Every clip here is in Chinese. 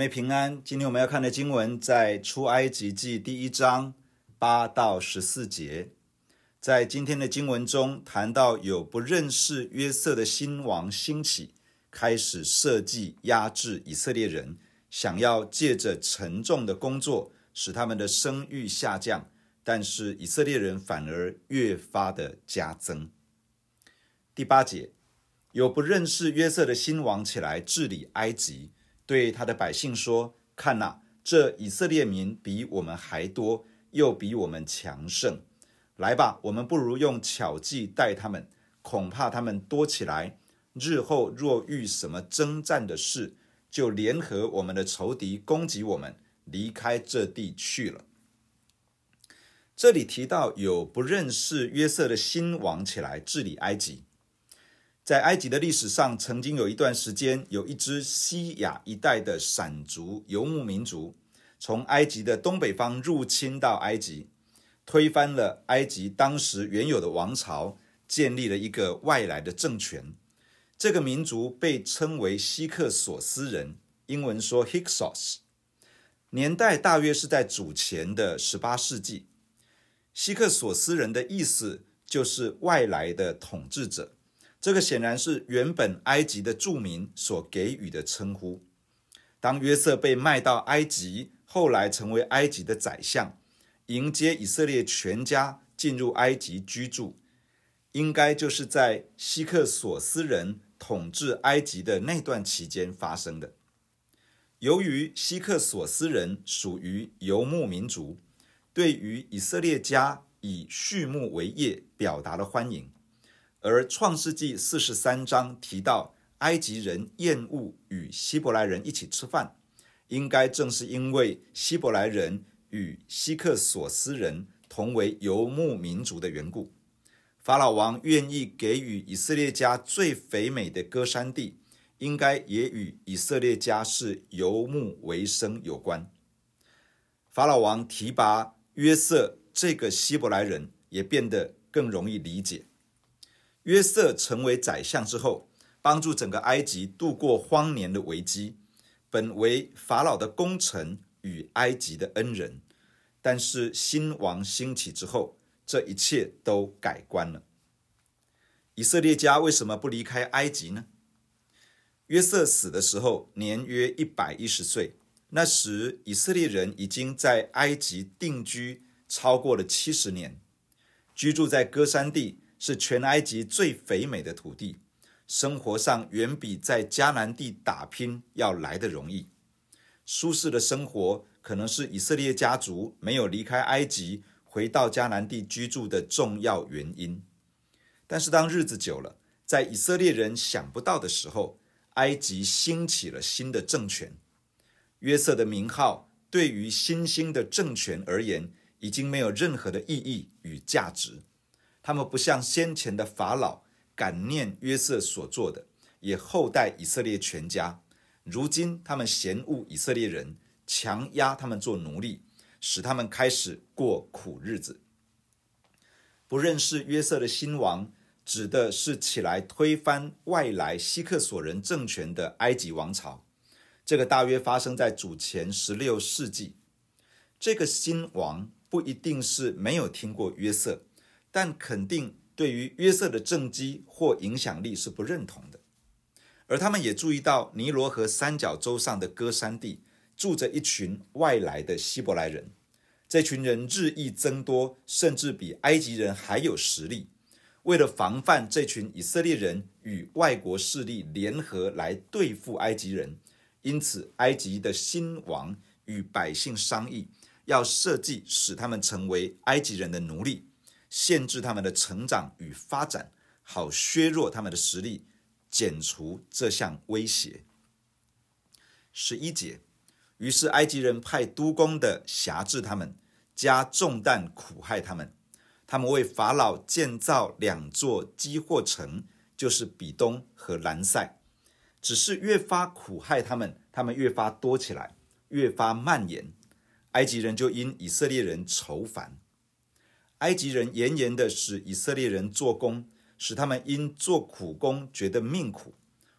妹平安，今天我们要看的经文在出埃及记第一章八到十四节。在今天的经文中谈到有不认识约瑟的新王兴起，开始设计压制以色列人，想要借着沉重的工作使他们的声誉下降，但是以色列人反而越发的加增。第八节，有不认识约瑟的新王起来治理埃及。对他的百姓说：“看哪，这以色列民比我们还多，又比我们强盛。来吧，我们不如用巧计待他们，恐怕他们多起来，日后若遇什么征战的事，就联合我们的仇敌攻击我们，离开这地去了。”这里提到有不认识约瑟的新王起来治理埃及。在埃及的历史上，曾经有一段时间，有一支西亚一带的闪族游牧民族，从埃及的东北方入侵到埃及，推翻了埃及当时原有的王朝，建立了一个外来的政权。这个民族被称为希克索斯人，英文说 Hyksos，年代大约是在主前的十八世纪。希克索斯人的意思就是外来的统治者。这个显然是原本埃及的住民所给予的称呼。当约瑟被卖到埃及，后来成为埃及的宰相，迎接以色列全家进入埃及居住，应该就是在希克索斯人统治埃及的那段期间发生的。由于希克索斯人属于游牧民族，对于以色列家以畜牧为业表达了欢迎。而创世纪四十三章提到，埃及人厌恶与希伯来人一起吃饭，应该正是因为希伯来人与希克索斯人同为游牧民族的缘故。法老王愿意给予以色列家最肥美的歌山地，应该也与以色列家是游牧为生有关。法老王提拔约瑟这个希伯来人，也变得更容易理解。约瑟成为宰相之后，帮助整个埃及度过荒年的危机，本为法老的功臣与埃及的恩人。但是新王兴起之后，这一切都改观了。以色列家为什么不离开埃及呢？约瑟死的时候年约一百一十岁，那时以色列人已经在埃及定居超过了七十年，居住在歌山地。是全埃及最肥美的土地，生活上远比在迦南地打拼要来得容易。舒适的生活可能是以色列家族没有离开埃及，回到迦南地居住的重要原因。但是当日子久了，在以色列人想不到的时候，埃及兴起了新的政权。约瑟的名号对于新兴的政权而言，已经没有任何的意义与价值。他们不像先前的法老感念约瑟所做的，也厚待以色列全家。如今他们嫌恶以色列人，强压他们做奴隶，使他们开始过苦日子。不认识约瑟的新王，指的是起来推翻外来希克索人政权的埃及王朝。这个大约发生在主前十六世纪。这个新王不一定是没有听过约瑟。但肯定对于约瑟的政绩或影响力是不认同的，而他们也注意到尼罗河三角洲上的歌山地住着一群外来的希伯来人，这群人日益增多，甚至比埃及人还有实力。为了防范这群以色列人与外国势力联合来对付埃及人，因此埃及的新王与百姓商议，要设计使他们成为埃及人的奴隶。限制他们的成长与发展，好削弱他们的实力，减除这项威胁。十一节，于是埃及人派督工的辖制他们，加重担苦害他们。他们为法老建造两座积货城，就是比东和兰塞。只是越发苦害他们，他们越发多起来，越发蔓延。埃及人就因以色列人愁烦。埃及人严严的使以色列人做工，使他们因做苦工觉得命苦。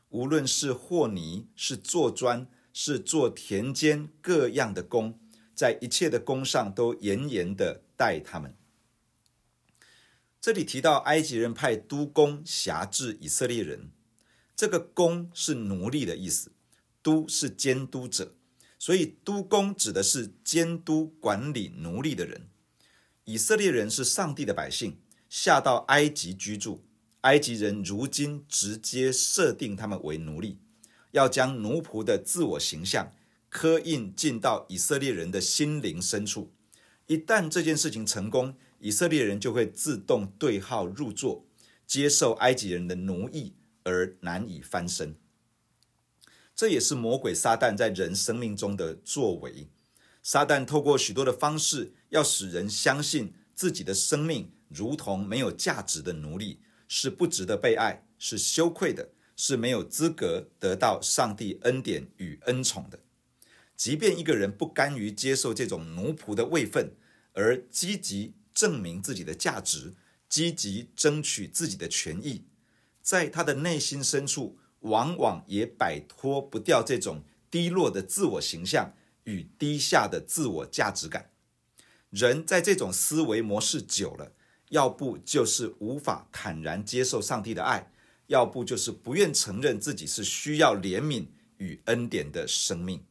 无论是和泥、是做砖、是做田间各样的工，在一切的工上都严严的待他们。这里提到埃及人派督工辖制以色列人，这个“工”是奴隶的意思，“督”是监督者，所以督工指的是监督管理奴隶的人。以色列人是上帝的百姓，下到埃及居住。埃及人如今直接设定他们为奴隶，要将奴仆的自我形象刻印进到以色列人的心灵深处。一旦这件事情成功，以色列人就会自动对号入座，接受埃及人的奴役而难以翻身。这也是魔鬼撒旦在人生命中的作为。撒旦透过许多的方式，要使人相信自己的生命如同没有价值的奴隶，是不值得被爱，是羞愧的，是没有资格得到上帝恩典与恩宠的。即便一个人不甘于接受这种奴仆的位分，而积极证明自己的价值，积极争取自己的权益，在他的内心深处，往往也摆脱不掉这种低落的自我形象与低下的自我价值感。人在这种思维模式久了，要不就是无法坦然接受上帝的爱，要不就是不愿承认自己是需要怜悯与恩典的生命。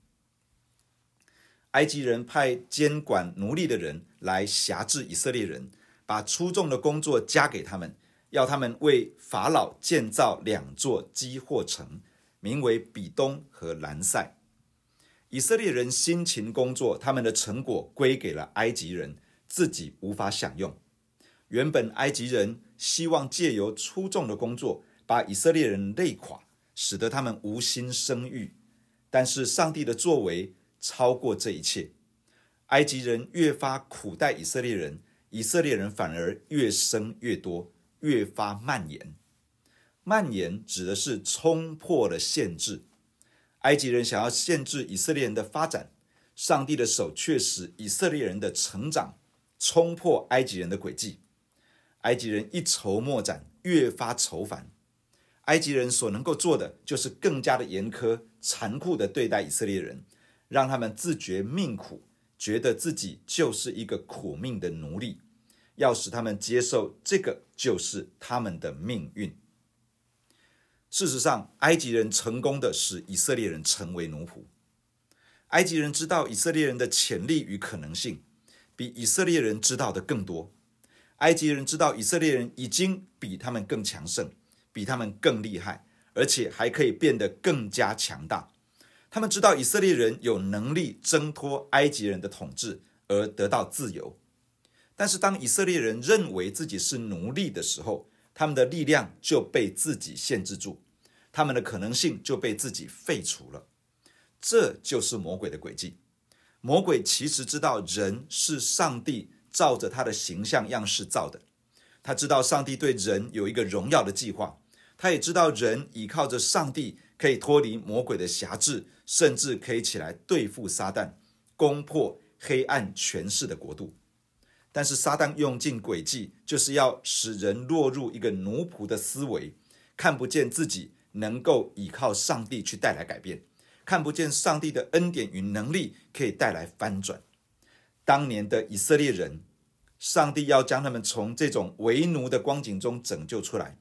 埃及人派监管奴隶的人来辖制以色列人，把出众的工作加给他们，要他们为法老建造两座积货城，名为比东和兰塞。以色列人辛勤工作，他们的成果归给了埃及人，自己无法享用。原本埃及人希望借由粗重的工作，把以色列人累垮，使得他们无心生育。但是上帝的作为，超过这一切，埃及人越发苦待以色列人，以色列人反而越生越多，越发蔓延。蔓延指的是冲破了限制。埃及人想要限制以色列人的发展，上帝的手却使以色列人的成长冲破埃及人的轨迹。埃及人一筹莫展，越发愁烦。埃及人所能够做的，就是更加的严苛、残酷地对待以色列人。让他们自觉命苦，觉得自己就是一个苦命的奴隶，要使他们接受这个就是他们的命运。事实上，埃及人成功的使以色列人成为奴仆。埃及人知道以色列人的潜力与可能性，比以色列人知道的更多。埃及人知道以色列人已经比他们更强盛，比他们更厉害，而且还可以变得更加强大。他们知道以色列人有能力挣脱埃及人的统治而得到自由，但是当以色列人认为自己是奴隶的时候，他们的力量就被自己限制住，他们的可能性就被自己废除了。这就是魔鬼的诡计。魔鬼其实知道人是上帝照着他的形象样式造的，他知道上帝对人有一个荣耀的计划，他也知道人倚靠着上帝可以脱离魔鬼的辖制。甚至可以起来对付撒旦，攻破黑暗权势的国度。但是撒旦用尽诡计，就是要使人落入一个奴仆的思维，看不见自己能够依靠上帝去带来改变，看不见上帝的恩典与能力可以带来翻转。当年的以色列人，上帝要将他们从这种为奴的光景中拯救出来。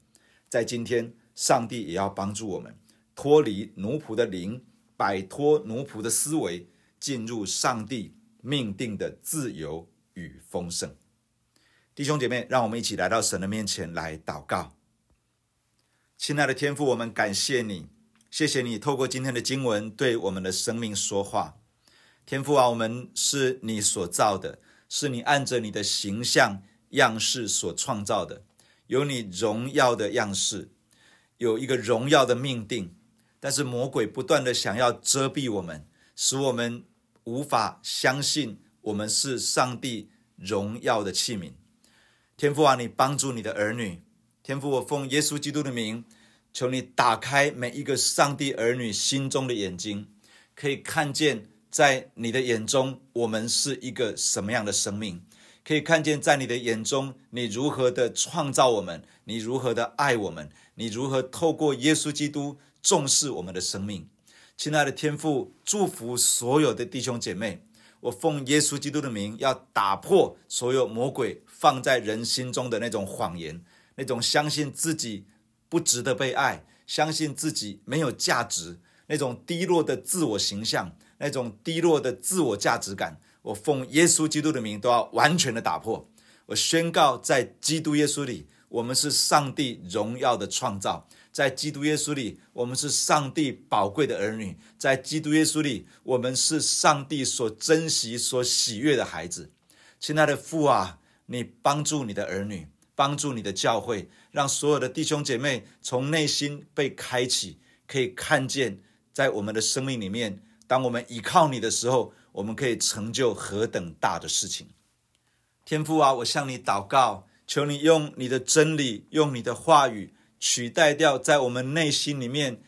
在今天，上帝也要帮助我们脱离奴仆的灵。摆脱奴仆的思维，进入上帝命定的自由与丰盛。弟兄姐妹，让我们一起来到神的面前来祷告。亲爱的天父，我们感谢你，谢谢你透过今天的经文对我们的生命说话。天父啊，我们是你所造的，是你按着你的形象样式所创造的，有你荣耀的样式，有一个荣耀的命定。但是魔鬼不断的想要遮蔽我们，使我们无法相信我们是上帝荣耀的器皿。天父啊，你帮助你的儿女。天父，我奉耶稣基督的名，求你打开每一个上帝儿女心中的眼睛，可以看见在你的眼中我们是一个什么样的生命，可以看见在你的眼中你如何的创造我们，你如何的爱我们，你如何透过耶稣基督。重视我们的生命，亲爱的天父，祝福所有的弟兄姐妹。我奉耶稣基督的名，要打破所有魔鬼放在人心中的那种谎言，那种相信自己不值得被爱，相信自己没有价值，那种低落的自我形象，那种低落的自我价值感。我奉耶稣基督的名，都要完全的打破。我宣告，在基督耶稣里，我们是上帝荣耀的创造。在基督耶稣里，我们是上帝宝贵的儿女；在基督耶稣里，我们是上帝所珍惜、所喜悦的孩子。亲爱的父啊，你帮助你的儿女，帮助你的教会，让所有的弟兄姐妹从内心被开启，可以看见在我们的生命里面，当我们依靠你的时候，我们可以成就何等大的事情。天父啊，我向你祷告，求你用你的真理，用你的话语。取代掉在我们内心里面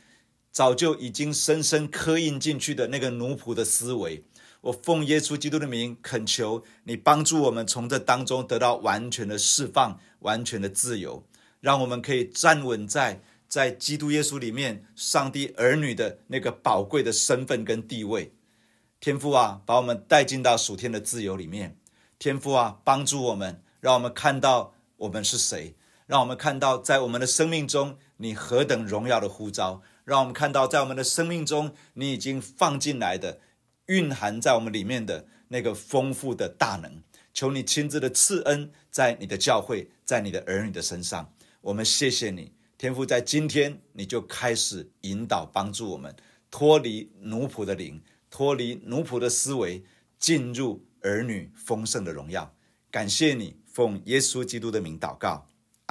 早就已经深深刻印进去的那个奴仆的思维，我奉耶稣基督的名恳求你帮助我们从这当中得到完全的释放、完全的自由，让我们可以站稳在在基督耶稣里面上帝儿女的那个宝贵的身份跟地位。天父啊，把我们带进到属天的自由里面。天父啊，帮助我们，让我们看到我们是谁。让我们看到，在我们的生命中，你何等荣耀的呼召；让我们看到，在我们的生命中，你已经放进来的、蕴含在我们里面的那个丰富的大能。求你亲自的赐恩在你的教会，在你的儿女的身上。我们谢谢你，天父，在今天你就开始引导、帮助我们脱离奴仆的灵，脱离奴仆的思维，进入儿女丰盛的荣耀。感谢你，奉耶稣基督的名祷告。